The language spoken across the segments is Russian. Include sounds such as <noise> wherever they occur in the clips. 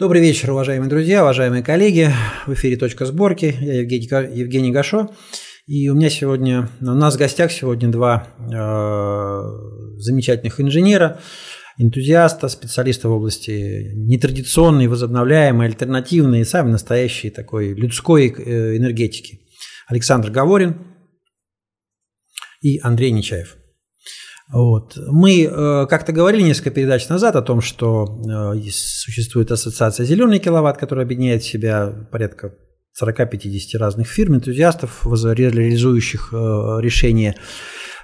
Добрый вечер, уважаемые друзья, уважаемые коллеги. В эфире «Точка сборки». Я Евгений, Евгений Гашо. И у меня сегодня, у нас в гостях сегодня два э, замечательных инженера, энтузиаста, специалиста в области нетрадиционной, возобновляемой, альтернативной, самой настоящей такой людской э, энергетики. Александр Говорин и Андрей Нечаев. Вот. Мы э, как-то говорили несколько передач назад о том, что э, существует ассоциация «Зеленый киловатт», которая объединяет в себя порядка 40-50 разных фирм, энтузиастов, реализующих э, решения,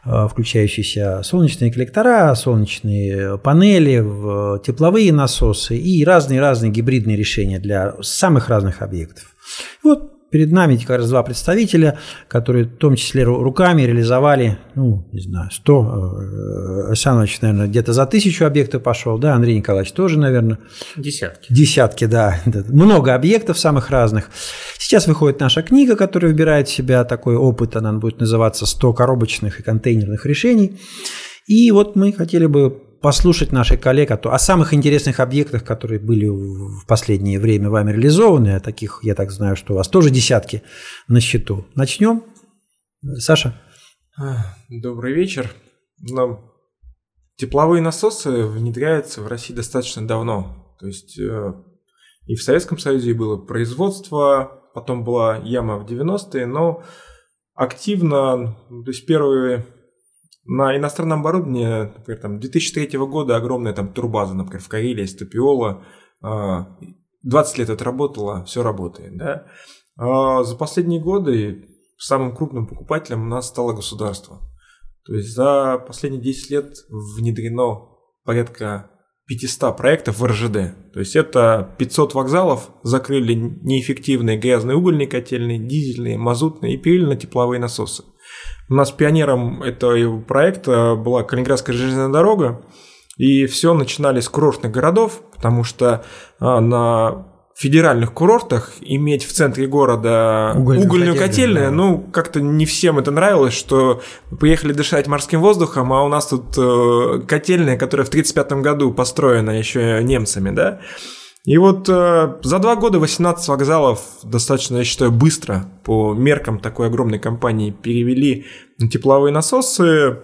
включающиеся солнечные коллектора, солнечные панели, тепловые насосы и разные-разные гибридные решения для самых разных объектов. Вот перед нами как раз два представителя, которые в том числе руками реализовали, ну, не знаю, 100, Александрович, наверное, где-то за тысячу объектов пошел, да, Андрей Николаевич тоже, наверное. Десятки. Десятки, да. Много объектов самых разных. Сейчас выходит наша книга, которая выбирает в себя такой опыт, она будет называться «100 коробочных и контейнерных решений». И вот мы хотели бы послушать наших коллег о, о самых интересных объектах, которые были в последнее время вами реализованы. А таких, я так знаю, что у вас тоже десятки на счету. Начнем. Саша. Добрый вечер. Нам тепловые насосы внедряются в России достаточно давно. То есть э, и в Советском Союзе было производство, потом была яма в 90-е, но активно, то есть первые на иностранном оборудовании, например, там 2003 года огромная там турбаза, например, в Карелии, Стапиола, 20 лет отработала, все работает, да. А за последние годы самым крупным покупателем у нас стало государство. То есть за последние 10 лет внедрено порядка 500 проектов в РЖД. То есть это 500 вокзалов закрыли неэффективные грязные угольные котельные, дизельные, мазутные и перевели на тепловые насосы. У нас пионером этого проекта была Калининградская железная дорога, и все начинали с курортных городов, потому что а, на федеральных курортах иметь в центре города угольную, угольную котельную, да. ну, как-то не всем это нравилось, что приехали дышать морским воздухом, а у нас тут э, котельная, которая в 1935 году построена еще немцами, да, и вот э, за два года 18 вокзалов достаточно, я считаю, быстро по меркам такой огромной компании перевели на тепловые насосы.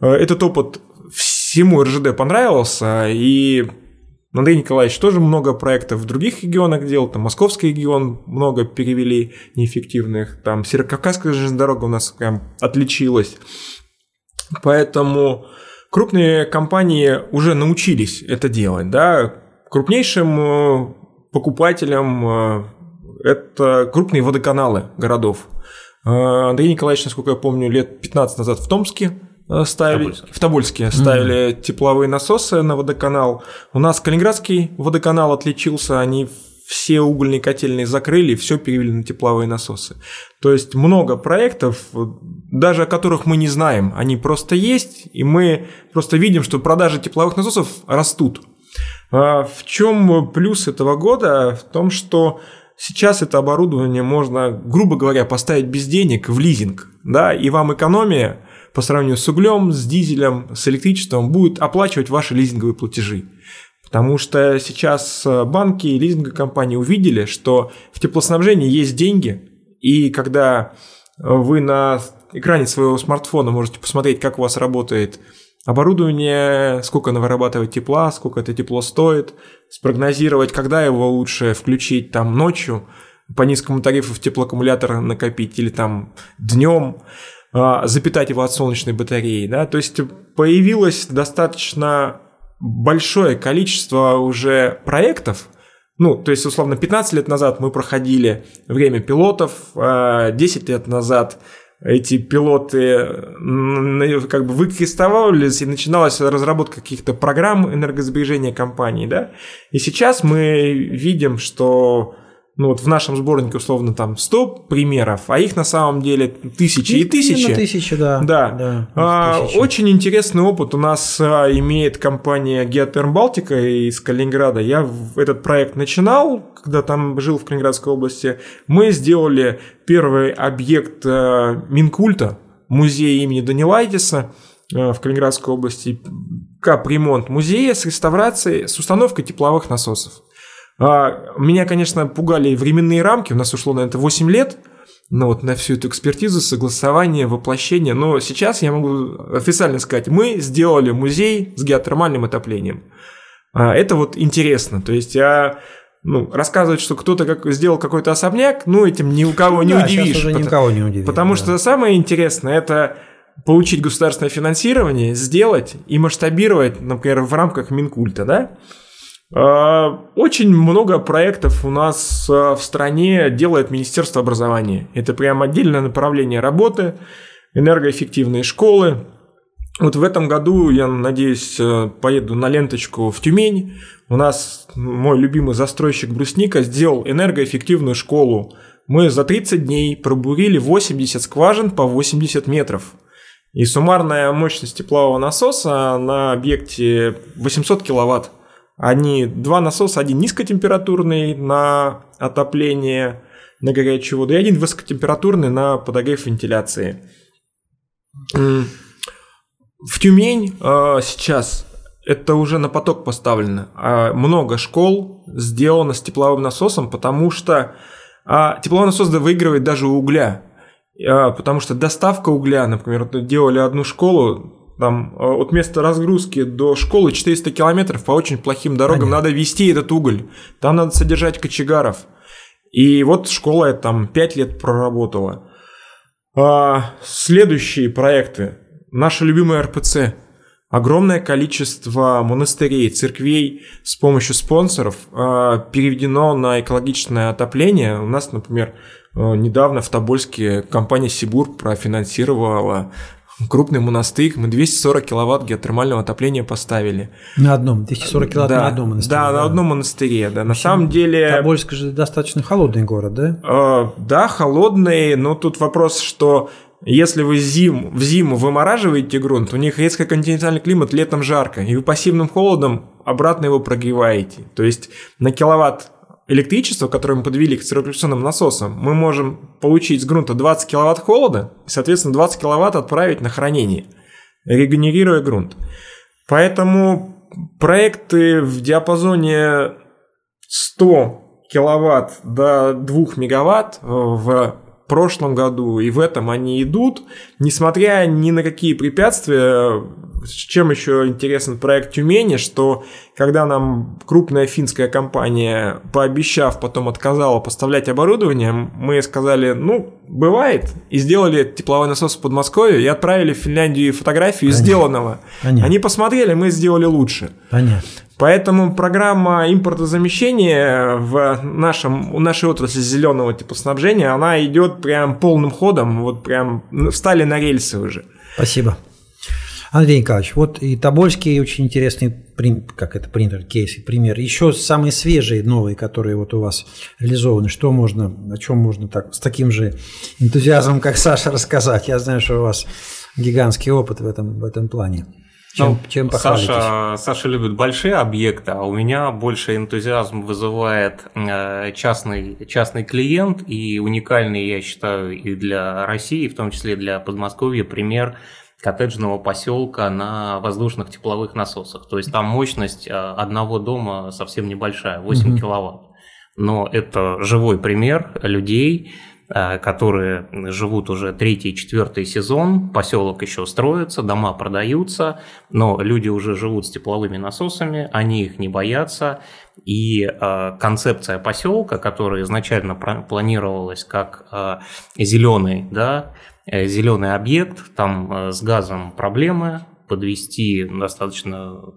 Э, этот опыт всему РЖД понравился, и Андрей Николаевич тоже много проектов в других регионах делал, там Московский регион много перевели неэффективных, там Северокавказская железная дорога у нас прям отличилась. Поэтому крупные компании уже научились это делать, да, Крупнейшим э, покупателем э, это крупные водоканалы городов. Э, Андрей Николаевич, насколько я помню, лет 15 назад в Томске ставили, Тобольске. в Тобольске ставили mm-hmm. тепловые насосы на водоканал. У нас Калининградский водоканал отличился, они все угольные котельные закрыли, все перевели на тепловые насосы. То есть много проектов, даже о которых мы не знаем, они просто есть, и мы просто видим, что продажи тепловых насосов растут. А в чем плюс этого года? В том, что сейчас это оборудование можно, грубо говоря, поставить без денег в лизинг, да, и вам экономия по сравнению с углем, с дизелем, с электричеством будет оплачивать ваши лизинговые платежи. Потому что сейчас банки и лизинговые компании увидели, что в теплоснабжении есть деньги, и когда вы на экране своего смартфона можете посмотреть, как у вас работает оборудование, сколько оно вырабатывает тепла, сколько это тепло стоит, спрогнозировать, когда его лучше включить там ночью, по низкому тарифу в теплоаккумулятор накопить или там днем, а, запитать его от солнечной батареи, да, то есть появилось достаточно большое количество уже проектов, ну, то есть, условно, 15 лет назад мы проходили время пилотов, 10 а, лет назад эти пилоты как бы выкрестовались, и начиналась разработка каких-то программ энергосбережения компании, да. И сейчас мы видим, что ну вот в нашем сборнике условно там 100 примеров, а их на самом деле тысячи и тысячи. тысячи, да. Да. да а, очень интересный опыт у нас а, имеет компания Geoterm Балтика из Калининграда. Я этот проект начинал, когда там жил в Калининградской области. Мы сделали первый объект а, Минкульта, музей имени Данилайтиса а, в Калининградской области, капремонт музея с реставрацией, с установкой тепловых насосов. А, меня, конечно, пугали временные рамки, у нас ушло на это 8 лет, ну вот на всю эту экспертизу, согласование, воплощение. Но сейчас я могу официально сказать, мы сделали музей с геотермальным отоплением. А, это вот интересно. То есть я ну, рассказывать, что кто-то как, сделал какой-то особняк, ну, этим ни у кого не да, удивишь. уже потому, никого не удивишь. Потому да. что самое интересное это получить государственное финансирование, сделать и масштабировать, например, в рамках Минкульта, да? А, очень много проектов у нас а, в стране делает Министерство образования. Это прям отдельное направление работы, энергоэффективные школы. Вот в этом году, я надеюсь, э, поеду на ленточку в Тюмень. У нас мой любимый застройщик Брусника сделал энергоэффективную школу. Мы за 30 дней пробурили 80 скважин по 80 метров. И суммарная мощность теплового насоса на объекте 800 киловатт. Они два насоса, один низкотемпературный на отопление на горячую воду и один высокотемпературный на подогрев вентиляции. В Тюмень э, сейчас это уже на поток поставлено. А много школ сделано с тепловым насосом, потому что а, тепловой насос выигрывает даже у угля. А, потому что доставка угля, например, делали одну школу, там а, от места разгрузки до школы 400 километров по очень плохим дорогам Понятно. надо вести этот уголь. Там надо содержать кочегаров. И вот школа там 5 лет проработала. А, следующие проекты наша любимая РПЦ. Огромное количество монастырей, церквей с помощью спонсоров э, переведено на экологичное отопление. У нас, например, э, недавно в Тобольске компания Сибур профинансировала крупный монастырь, мы 240 киловатт геотермального отопления поставили. На одном, 240 киловатт да, на одном монастыре. Да, да, на одном монастыре, да. На самом деле... Тобольск же достаточно холодный город, да? Э, да, холодный, но тут вопрос, что если вы зим, в зиму вымораживаете грунт, у них резко континентальный климат, летом жарко, и вы пассивным холодом обратно его прогреваете. То есть на киловатт электричества, которое мы подвели к циркуляционным насосам, мы можем получить с грунта 20 киловатт холода и, соответственно, 20 киловатт отправить на хранение, регенерируя грунт. Поэтому проекты в диапазоне 100 киловатт до 2 мегаватт в прошлом году и в этом они идут, несмотря ни на какие препятствия. Чем еще интересен проект Тюмени, что когда нам крупная финская компания, пообещав, потом отказала поставлять оборудование, мы сказали, ну, бывает, и сделали тепловой насос в Подмосковье и отправили в Финляндию фотографию Понятно. сделанного. Понятно. Они посмотрели, мы сделали лучше. Понятно. Поэтому программа импортозамещения в нашем, у нашей отрасли зеленого типа снабжения, она идет прям полным ходом, вот прям встали на рельсы уже. Спасибо. Андрей Николаевич, вот и Тобольский очень интересный, как это принтер, кейс и пример. Еще самые свежие, новые, которые вот у вас реализованы, что можно, о чем можно так, с таким же энтузиазмом, как Саша, рассказать? Я знаю, что у вас гигантский опыт в этом, в этом плане. Чем, ну, чем Саша, Саша любит большие объекты, а у меня больше энтузиазм вызывает э, частный, частный клиент и уникальный, я считаю, и для России, в том числе для Подмосковья, пример коттеджного поселка на воздушных тепловых насосах. То есть там мощность э, одного дома совсем небольшая, 8 угу. киловатт. Но это живой пример людей, Э, которые живут уже третий, четвертый сезон, поселок еще строится, дома продаются, но люди уже живут с тепловыми насосами, они их не боятся, и э, концепция поселка, которая изначально планировалась как э, зеленый, да, зеленый объект, там э, с газом проблемы, подвести достаточно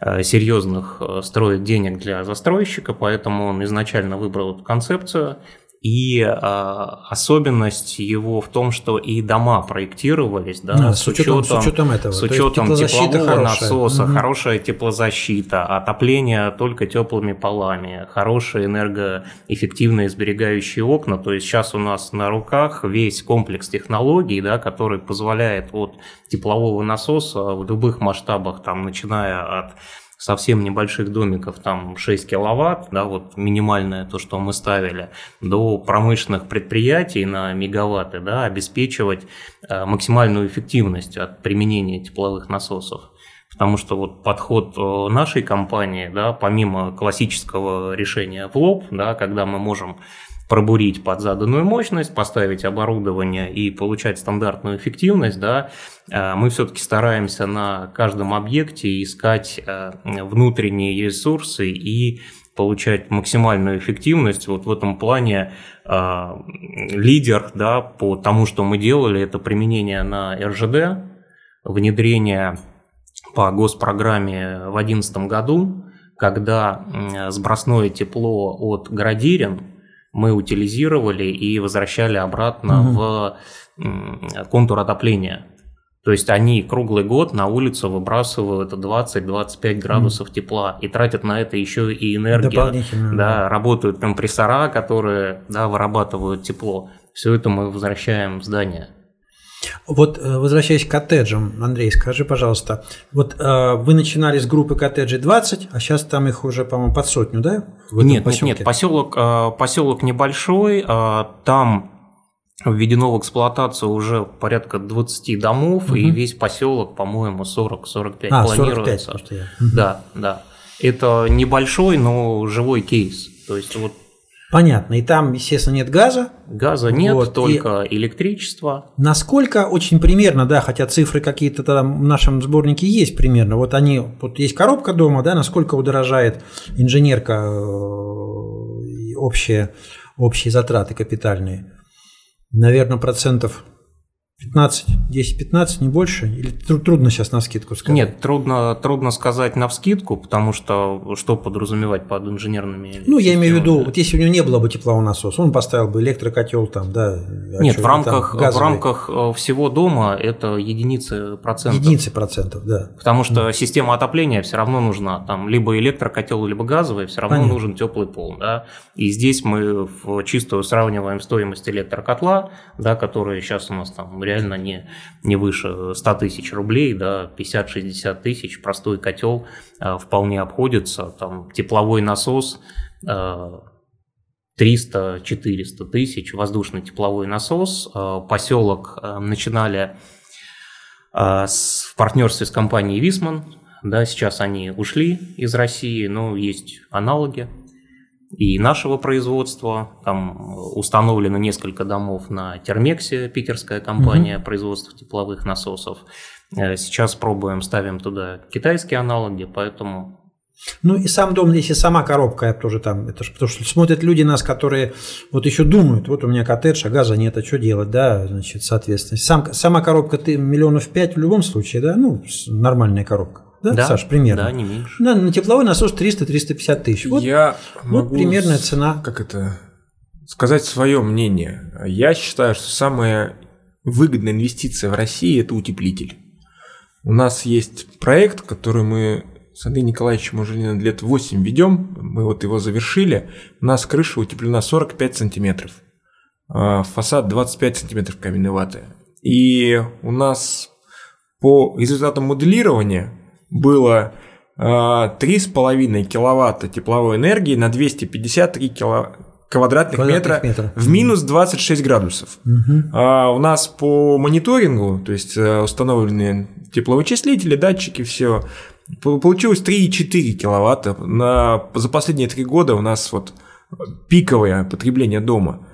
э, серьезных строит денег для застройщика, поэтому он изначально выбрал эту концепцию. И э, особенность его в том, что и дома проектировались, да, а, с, учетом, с учетом этого, с учетом теплового хорошая. насоса, угу. хорошая теплозащита, отопление только теплыми полами, хорошие энергоэффективные сберегающие окна. То есть сейчас у нас на руках весь комплекс технологий, да, который позволяет от теплового насоса в любых масштабах, там, начиная от совсем небольших домиков, там 6 киловатт, да, вот минимальное то, что мы ставили, до промышленных предприятий на мегаватты, да, обеспечивать э, максимальную эффективность от применения тепловых насосов. Потому что вот подход э, нашей компании, да, помимо классического решения в лоб, да, когда мы можем пробурить под заданную мощность, поставить оборудование и получать стандартную эффективность, да, э, мы все-таки стараемся на каждом объекте искать э, внутренние ресурсы и получать максимальную эффективность. Вот в этом плане э, лидер да, по тому, что мы делали, это применение на РЖД, внедрение по госпрограмме в 2011 году, когда сбросное тепло от Градирин мы утилизировали и возвращали обратно угу. в контур отопления. То есть они круглый год на улицу выбрасывают 20-25 градусов mm. тепла и тратят на это еще и энергию. Да, работают компрессора, которые да, вырабатывают тепло. Все это мы возвращаем в здание. Вот э, возвращаясь к коттеджам, Андрей, скажи, пожалуйста, вот э, вы начинали с группы коттеджей 20, а сейчас там их уже, по-моему, под сотню, да? нет, нет, нет, поселок, э, поселок небольшой, там введено в эксплуатацию уже порядка 20 домов, угу. и весь поселок, по-моему, 40-45 а, планируется. 45, я. Да, да. Это небольшой, но живой кейс. То есть вот Понятно. И там, естественно, нет газа. Газа нет, вот. только и электричество. Насколько очень примерно, да, хотя цифры какие-то там в нашем сборнике есть примерно. Вот они, вот есть коробка дома, да, насколько удорожает инженерка э, общие, общие затраты капитальные. Наверное, процентов 15, 10-15, не больше? Или трудно сейчас на скидку сказать? Нет, трудно, трудно сказать на вскидку, потому что что подразумевать под инженерными Ну, я имею в виду, вот если у него не было бы теплового насоса, он поставил бы электрокотел там, да? Нет, в рамках, в рамках э, всего дома это единицы процентов. Единицы процентов, да. Потому что mm. система отопления все равно нужна. Там либо электрокотел, либо газовый, все равно Понятно. нужен теплый пол. Да? И здесь мы в чистую сравниваем стоимость электрокотла, да, который сейчас у нас там реально не, не выше 100 тысяч рублей, да, 50-60 тысяч, простой котел э, вполне обходится, там тепловой насос 300-400 э, тысяч, воздушный тепловой насос, э, поселок начинали в партнерстве с компанией Висман, да, сейчас они ушли из России, но есть аналоги, и нашего производства. Там установлено несколько домов на Термексе, питерская компания угу. производства тепловых насосов. Э, сейчас пробуем, ставим туда китайские аналоги, поэтому ну и сам дом, если сама коробка, я тоже там, это же потому что смотрят люди нас, которые вот еще думают, вот у меня коттедж, а газа нет, а что делать, да, значит, соответственно. Сам, сама коробка ты миллионов пять в любом случае, да, ну, нормальная коробка. Да, да, Саш, примерно? Да, не меньше. На, на тепловой насос 300-350 тысяч. Вот, Я вот могу примерная цена. Как это? Сказать свое мнение. Я считаю, что самая выгодная инвестиция в России – это утеплитель. У нас есть проект, который мы с Андреем Николаевичем уже лет 8 ведем. Мы вот его завершили. У нас крыша утеплена 45 сантиметров. А фасад 25 сантиметров каменной ваты. И у нас по результатам моделирования было э, 3,5 киловатта тепловой энергии на 253 кило, квадратных, квадратных метра, метра в минус 26 градусов. Угу. А у нас по мониторингу, то есть э, установленные тепловычислители, датчики, все, получилось 3,4 киловатта. На, за последние три года у нас вот пиковое потребление дома.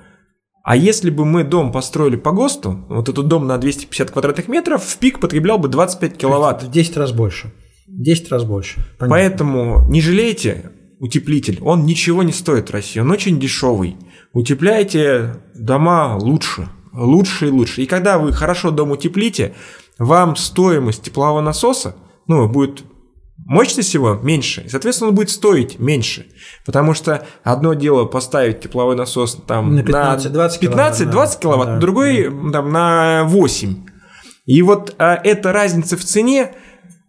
А если бы мы дом построили по ГОСТу, вот этот дом на 250 квадратных метров, в пик потреблял бы 25 киловатт. В 10 раз больше. 10 раз больше. Понятно. Поэтому не жалейте утеплитель. Он ничего не стоит в России. Он очень дешевый. Утепляйте дома лучше. Лучше и лучше. И когда вы хорошо дом утеплите, вам стоимость теплового насоса ну, будет мощность его меньше, и, соответственно, он будет стоить меньше. Потому что одно дело поставить тепловой насос там на 15-20 киловатт, 15, киловатт да, другой да. Там, на 8. И вот а, эта разница в цене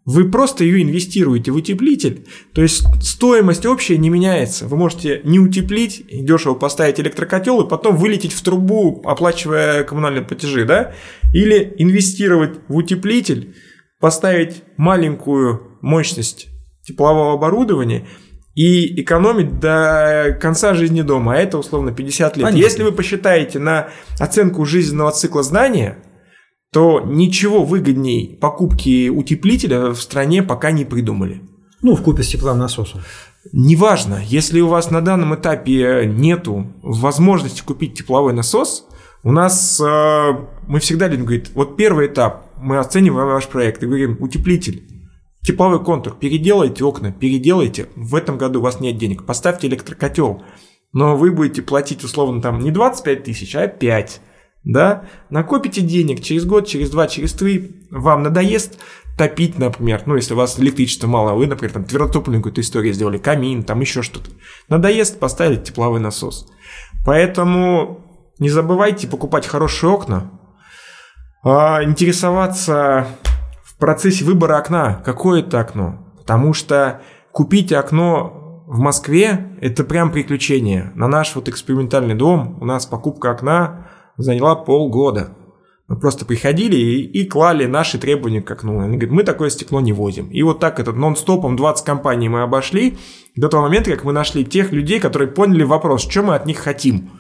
вы просто ее инвестируете в утеплитель, то есть стоимость общая не меняется. Вы можете не утеплить, дешево поставить электрокотел и потом вылететь в трубу, оплачивая коммунальные платежи, да? Или инвестировать в утеплитель, поставить маленькую мощность теплового оборудования и экономить до конца жизни дома, а это условно 50 лет. Понятно. Если вы посчитаете на оценку жизненного цикла здания – то ничего выгодней покупки утеплителя в стране пока не придумали. Ну, в купе с тепловым насосом. Неважно, если у вас на данном этапе нету возможности купить тепловой насос, у нас э, мы всегда людям говорим, вот первый этап, мы оцениваем ваш проект и говорим, утеплитель, тепловой контур, переделайте окна, переделайте, в этом году у вас нет денег, поставьте электрокотел, но вы будете платить условно там не 25 тысяч, а 5, да, накопите денег через год, через два, через три, вам надоест топить, например, ну, если у вас электричества мало, вы, например, там твердотопливную какую-то историю сделали, камин, там еще что-то. Надоест поставить тепловой насос. Поэтому не забывайте покупать хорошие окна, а интересоваться в процессе выбора окна, какое это окно. Потому что купить окно в Москве – это прям приключение. На наш вот экспериментальный дом у нас покупка окна заняла полгода. Мы просто приходили и, и клали наши требования к окну. Они говорят, мы такое стекло не возим. И вот так этот нон-стопом 20 компаний мы обошли до того момента, как мы нашли тех людей, которые поняли вопрос, что мы от них хотим.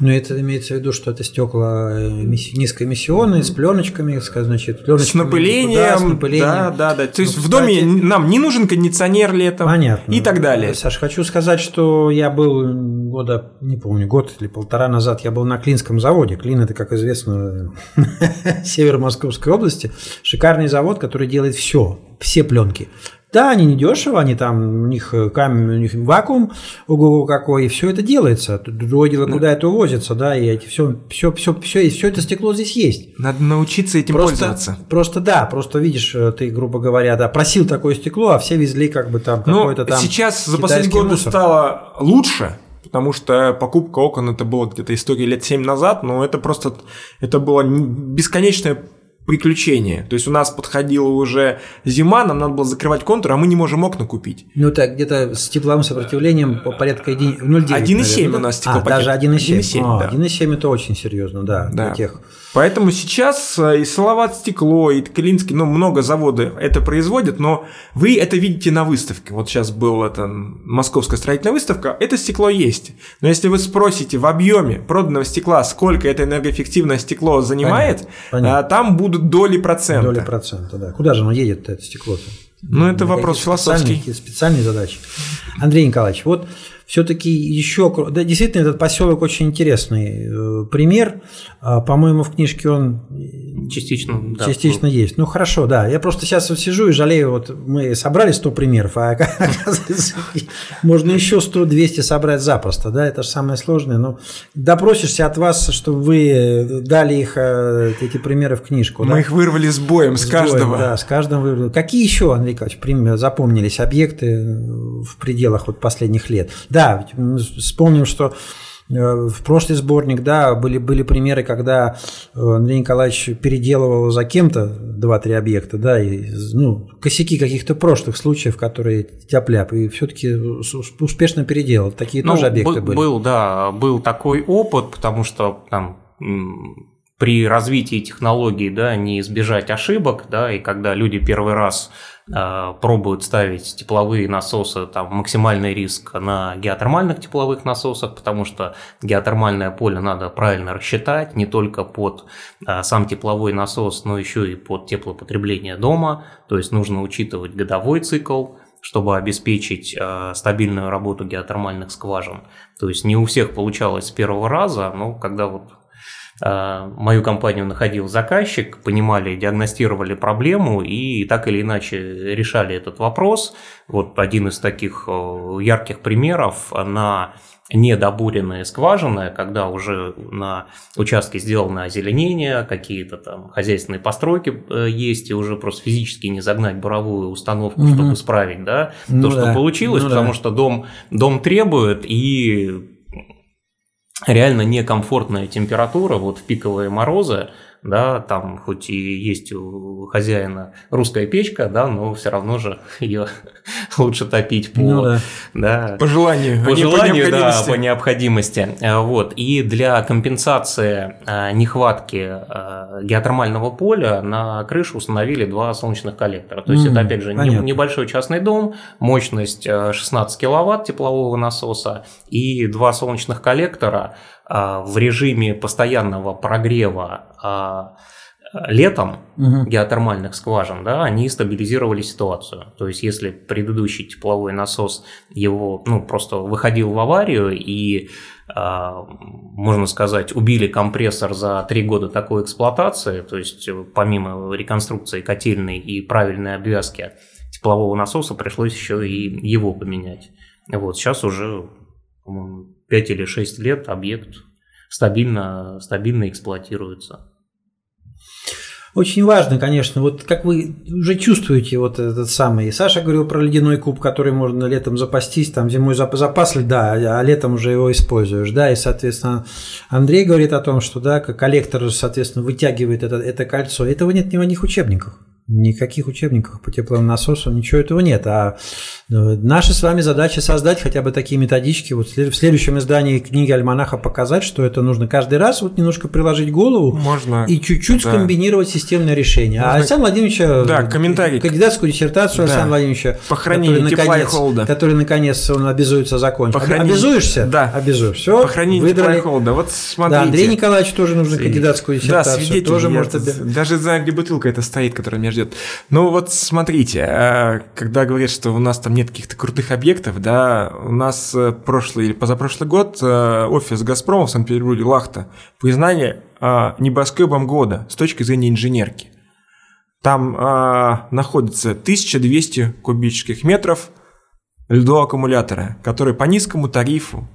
Но это имеется в виду, что это стекла э, низкоэмиссионные, с пленочками, значит, пленочками. С напылением, да, с напылением. Да, да, да. То есть ну, в доме нам не нужен кондиционер летом Понятно. и так далее. Саш, хочу сказать, что я был года, не помню, год или полтора назад, я был на Клинском заводе. Клин – это, как известно, <laughs> север Московской области. Шикарный завод, который делает все, все пленки. Да, они не дешево, они там, у них э, камень, у них вакуум, ого какой, и все это делается. Другое дело, куда это увозится, да, и эти все, все, все, все, и все это стекло здесь есть. Надо научиться этим просто, пользоваться. Просто да, просто видишь, э, ты, грубо говоря, да, просил такое стекло, а все везли как бы там ну, какой-то там. Сейчас за последние годы стало лучше, потому что покупка окон это было где-то история лет 7 назад, но это просто это было бесконечное приключение. То есть у нас подходила уже зима, нам надо было закрывать контур, а мы не можем окна купить. Ну так где-то с тепловым сопротивлением по порядка 1,9. 1,7 у нас стеклопакет. А, даже 1,7. 1,7 да. 1,7 это очень серьезно, да, да. для тех Поэтому сейчас э, и Салават стекло, и Ткалинский, ну, много заводы это производят, но вы это видите на выставке. Вот сейчас была это московская строительная выставка, это стекло есть. Но если вы спросите в объеме проданного стекла, сколько это энергоэффективное стекло занимает, понятно, понятно. там будут доли процента. Доли процента, да. Куда же оно едет, это стекло-то? Ну, это вопрос философский. Специальные, специальные задачи. Андрей Николаевич, вот все-таки еще... Да, действительно, этот поселок очень интересный э, пример. А, по-моему, в книжке он частично, да, частично есть. Ну, хорошо, да. Я просто сейчас вот сижу и жалею, вот мы собрали 100 примеров, а <laughs> оказывается, можно еще 100-200 собрать запросто, да, это же самое сложное. Но допросишься от вас, чтобы вы дали их, э, эти примеры в книжку. Мы да? их вырвали с боем, с, с каждого. Боем, да, с каждым вырвали. Какие еще, Андрей Николаевич, запомнились объекты в пределах вот последних лет? Да, вспомним, что э, в прошлый сборник, да, были, были примеры, когда э, Андрей Николаевич переделывал за кем-то два-три объекта, да, и, ну, косяки каких-то прошлых случаев, которые тяп-ляп, и все-таки успешно переделал. Такие ну, тоже объекты был, были. Был, да, был такой опыт, потому что там при развитии технологий, да, не избежать ошибок, да, и когда люди первый раз э, пробуют ставить тепловые насосы, там максимальный риск на геотермальных тепловых насосах, потому что геотермальное поле надо правильно рассчитать не только под э, сам тепловой насос, но еще и под теплопотребление дома, то есть нужно учитывать годовой цикл, чтобы обеспечить э, стабильную работу геотермальных скважин. То есть не у всех получалось с первого раза, но когда вот мою компанию находил заказчик, понимали, диагностировали проблему и так или иначе решали этот вопрос. Вот один из таких э, ярких примеров на недобуренные скважины, когда уже на участке сделано озеленение, какие-то там хозяйственные постройки э, есть, и уже просто физически не загнать буровую установку, угу. чтобы исправить, да, ну то, да. что получилось, ну потому да. что дом, дом требует, и реально некомфортная температура, вот пиковые морозы, да, там хоть и есть у хозяина русская печка, да, но все равно же ее <laughs> лучше топить по, ну, да. Да, по желанию, по а желанию, по да, по необходимости. А, вот. И для компенсации а, нехватки а, геотермального поля на крышу установили два солнечных коллектора. То есть mm, это, опять же, понятно. небольшой частный дом, мощность 16 киловатт теплового насоса и два солнечных коллектора – а, в режиме постоянного прогрева а, летом угу. геотермальных скважин, да, они стабилизировали ситуацию. То есть, если предыдущий тепловой насос его, ну, просто выходил в аварию и, э, можно сказать, убили компрессор за три года такой эксплуатации, то есть, помимо реконструкции котельной и правильной обвязки теплового насоса, пришлось еще и его поменять. Вот, сейчас уже, по-моему, 5 или 6 лет объект стабильно, стабильно эксплуатируется. Очень важно, конечно, вот как вы уже чувствуете вот этот самый. Саша говорил про ледяной куб, который можно летом запастись, там зимой запас льда, а летом уже его используешь, да, и, соответственно, Андрей говорит о том, что, да, коллектор, соответственно, вытягивает это, это кольцо. Этого нет ни в одних учебниках. Никаких учебниках по тепловым насосам, ничего этого нет. А ну, наша с вами задача создать хотя бы такие методички. Вот в следующем издании книги Альманаха показать, что это нужно каждый раз вот немножко приложить голову Можно, и чуть-чуть да. скомбинировать системное решение. А Можно... А Александр Владимировича да, комментарий. кандидатскую диссертацию да. Александра Владимировича, который наконец, холода. который наконец он обязуется закончить. Похоронение. Обязуешься? Да. Обязуюсь. Все. Похоронение выдрали. холода. Вот смотрите. Да, Андрей Николаевич тоже нужно кандидатскую диссертацию. Да, свидетель. Тоже может даже знаю, где бутылка это стоит, которая меня ждет. Ну вот смотрите, а, когда говорят, что у нас там нет каких-то крутых объектов, да, у нас э, прошлый или позапрошлый год э, офис «Газпрома» в Санкт-Петербурге, Лахта, признание небоскребом года с точки зрения инженерки. Там находится 1200 кубических метров льдоаккумулятора, который по низкому тарифу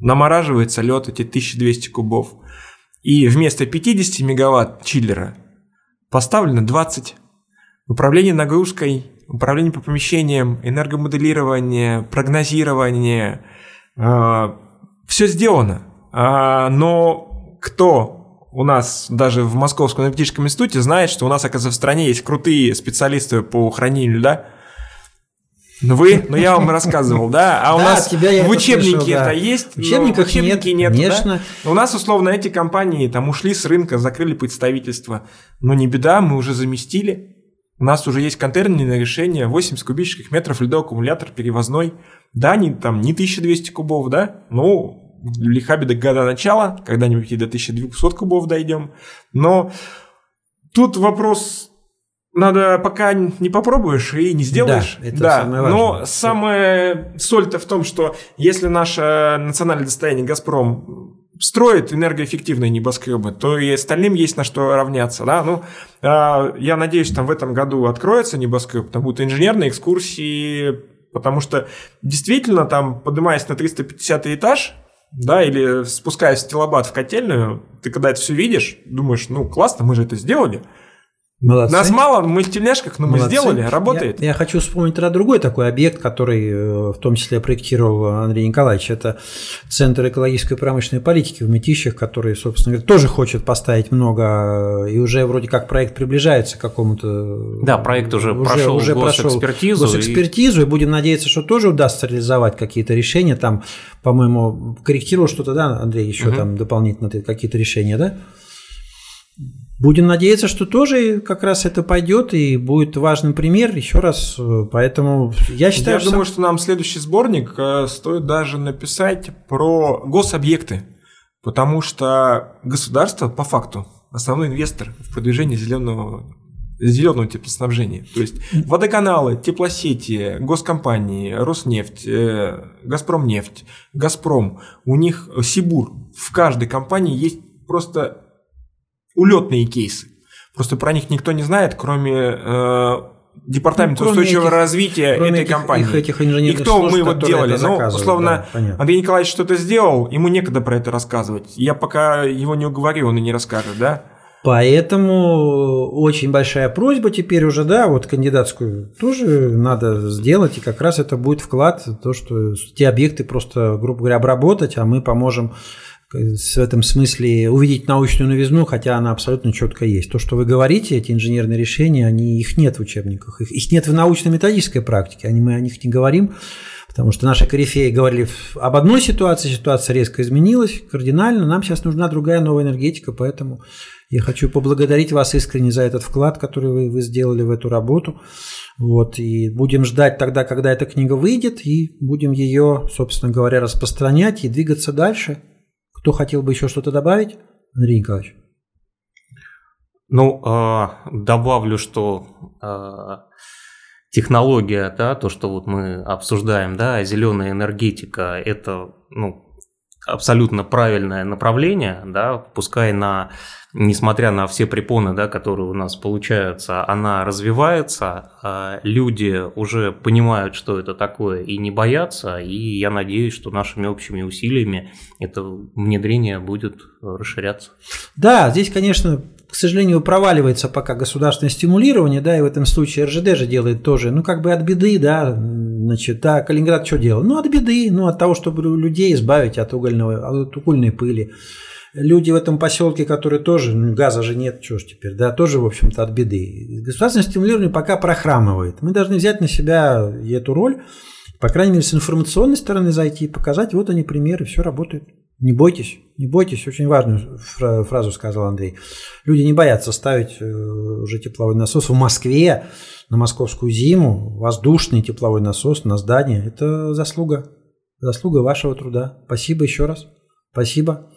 намораживается лед эти 1200 кубов. И вместо 50 мегаватт чиллера поставлено 20 Управление нагрузкой, управление по помещениям, энергомоделирование, прогнозирование. Э, все сделано. Э, но кто у нас даже в Московском энергетическом институте знает, что у нас, оказывается, в стране есть крутые специалисты по хранению льда, ну вы, ну я вам рассказывал, да, а у нас в учебнике это есть, в учебниках учебнике нет, конечно. У нас условно эти компании там ушли с рынка, закрыли представительство, но не беда, мы уже заместили, у нас уже есть контейнерное решение, 80 кубических метров льдоаккумулятор перевозной. Да, не, там не 1200 кубов, да, ну, лихаби до года начала, когда-нибудь и до 1200 кубов дойдем. Но тут вопрос надо пока не попробуешь и не сделаешь. Да, это да. самое важное. Но самая соль-то в том, что если наше национальное достояние «Газпром» строит энергоэффективные небоскребы, то и остальным есть на что равняться. Да? Ну, э, я надеюсь, там в этом году откроется небоскреб, там будут инженерные экскурсии, потому что действительно там, поднимаясь на 350 этаж, да, или спускаясь в стилобат в котельную, ты когда это все видишь, думаешь, ну классно, мы же это сделали – Молодцы. Нас мало, мы в тельняшках, но Молодцы. мы сделали, работает. Я, я хочу вспомнить тогда другой такой объект, который э, в том числе проектировал Андрей Николаевич. Это Центр экологической промышленной политики в Мытищах, который, собственно говоря, тоже хочет поставить много, и уже вроде как проект приближается к какому-то... Да, проект уже, уже прошел уже госэкспертизу. Прошел госэкспертизу, и... и будем надеяться, что тоже удастся реализовать какие-то решения. Там, по-моему, корректировал что-то, да, Андрей, еще угу. там дополнительно какие-то решения, да? Будем надеяться, что тоже как раз это пойдет и будет важный пример. Еще раз, э, поэтому я считаю, я что... думаю, что нам следующий сборник э, стоит даже написать про гособъекты, потому что государство по факту основной инвестор в продвижении зеленого зеленого теплоснабжения. То есть водоканалы, теплосети, госкомпании, Роснефть, э, Газпромнефть, Газпром, у них Сибур, в каждой компании есть просто улетные кейсы. Просто про них никто не знает, кроме э, департамента ну, устойчивого этих, развития этой этих, компании. Их этих И кто служб, мы вот делали? Ну, условно, да, Андрей Николаевич что-то сделал, ему некогда про это рассказывать. Я пока его не уговорю, он и не расскажет, да? Поэтому очень большая просьба теперь уже, да, вот кандидатскую тоже надо сделать, и как раз это будет вклад, то, что те объекты просто, грубо говоря, обработать, а мы поможем в этом смысле увидеть научную новизну, хотя она абсолютно четко есть. То, что вы говорите, эти инженерные решения, они, их нет в учебниках, их, их нет в научно-методической практике, они, мы о них не говорим, потому что наши корифеи говорили об одной ситуации, ситуация резко изменилась кардинально, нам сейчас нужна другая новая энергетика, поэтому я хочу поблагодарить вас искренне за этот вклад, который вы, вы сделали в эту работу. Вот, и будем ждать тогда, когда эта книга выйдет, и будем ее, собственно говоря, распространять и двигаться дальше. Кто хотел бы еще что-то добавить? Андрей Николаевич. Ну, добавлю, что технология, да, то, что вот мы обсуждаем, да, зеленая энергетика, это, ну, абсолютно правильное направление, да, пускай на, несмотря на все препоны, да, которые у нас получаются, она развивается, а люди уже понимают, что это такое и не боятся, и я надеюсь, что нашими общими усилиями это внедрение будет расширяться. Да, здесь, конечно, к сожалению, проваливается пока государственное стимулирование, да, и в этом случае РЖД же делает тоже, ну, как бы от беды, да, значит, да, Калининград что делал? Ну, от беды, ну, от того, чтобы людей избавить от, угольного, от угольной пыли. Люди в этом поселке, которые тоже, ну, газа же нет, что ж теперь, да, тоже, в общем-то, от беды. Государственное стимулирование пока прохрамывает. Мы должны взять на себя эту роль, по крайней мере, с информационной стороны зайти и показать, вот они примеры, все работает. Не бойтесь, не бойтесь, очень важную фразу сказал Андрей. Люди не боятся ставить э, уже тепловой насос в Москве на московскую зиму, воздушный тепловой насос на здание. Это заслуга, заслуга вашего труда. Спасибо еще раз. Спасибо.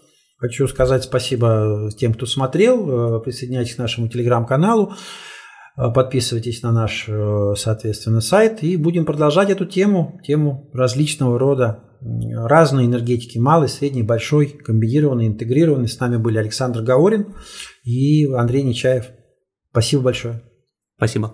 Хочу сказать спасибо тем, кто смотрел. Э, присоединяйтесь к нашему телеграм-каналу. Э, подписывайтесь на наш, соответственно, сайт. И будем продолжать эту тему, тему различного рода разной энергетики, малой, средней, большой, комбинированной, интегрированной. С нами были Александр Гаорин и Андрей Нечаев. Спасибо большое. Спасибо.